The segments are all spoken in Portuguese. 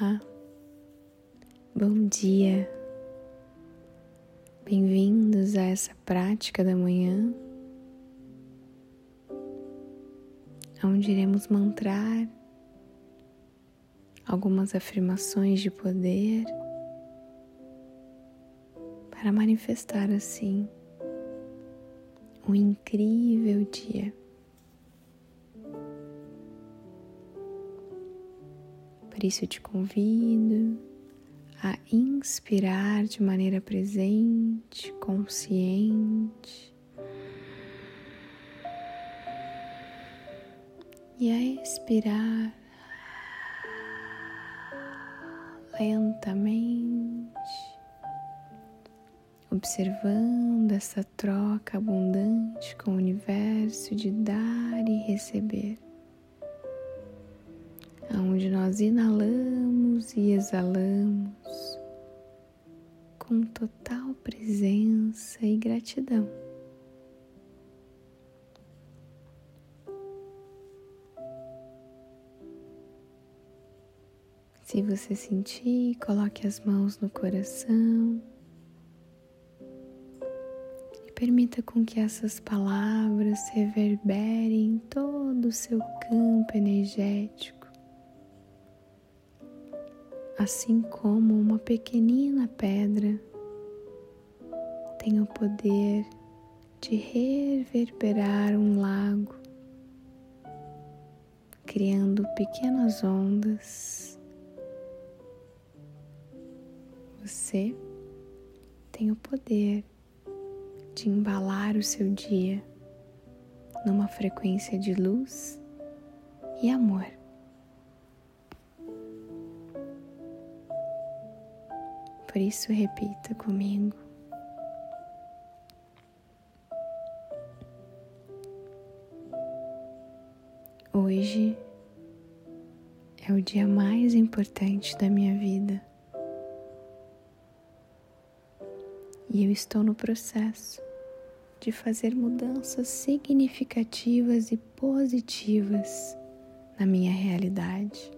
Olá, bom dia, bem-vindos a essa prática da manhã, onde iremos mantrar algumas afirmações de poder para manifestar assim um incrível dia. Por isso eu te convido a inspirar de maneira presente, consciente. E a expirar lentamente, observando essa troca abundante com o universo de dar e receber onde nós inalamos e exalamos com total presença e gratidão. Se você sentir, coloque as mãos no coração e permita com que essas palavras reverberem em todo o seu campo energético assim como uma pequenina pedra tem o poder de reverberar um lago, criando pequenas ondas. Você tem o poder de embalar o seu dia numa frequência de luz e amor. Por isso, repita comigo. Hoje é o dia mais importante da minha vida e eu estou no processo de fazer mudanças significativas e positivas na minha realidade.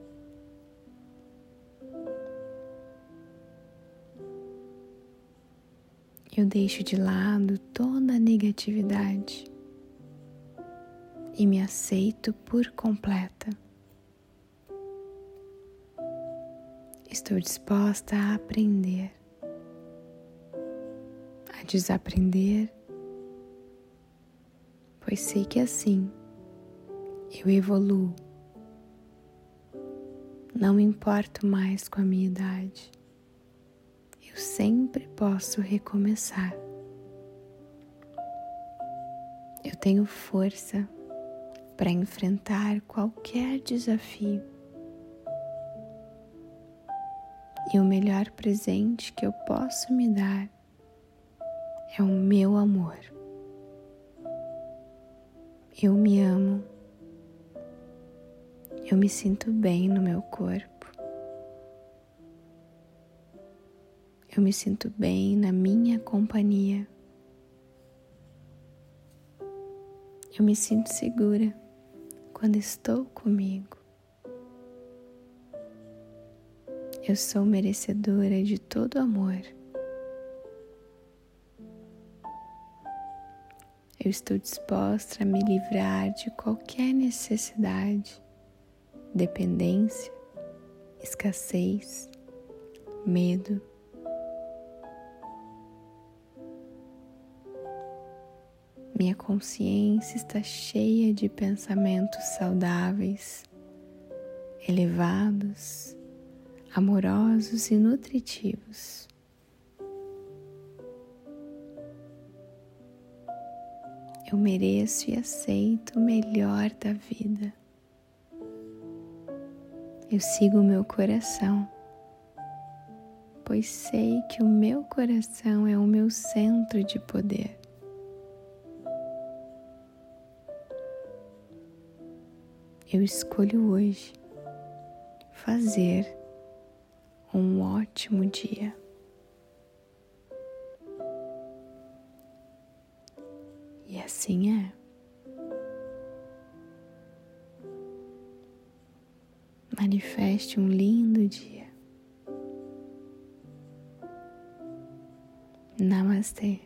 Eu deixo de lado toda a negatividade e me aceito por completa. Estou disposta a aprender, a desaprender, pois sei que assim eu evoluo. Não importo mais com a minha idade sempre posso recomeçar. Eu tenho força para enfrentar qualquer desafio. E o melhor presente que eu posso me dar é o meu amor. Eu me amo. Eu me sinto bem no meu corpo. Eu me sinto bem na minha companhia. Eu me sinto segura quando estou comigo. Eu sou merecedora de todo amor. Eu estou disposta a me livrar de qualquer necessidade, dependência, escassez, medo Minha consciência está cheia de pensamentos saudáveis, elevados, amorosos e nutritivos. Eu mereço e aceito o melhor da vida. Eu sigo o meu coração, pois sei que o meu coração é o meu centro de poder. eu escolho hoje fazer um ótimo dia. E assim é. Manifeste um lindo dia. Namastê.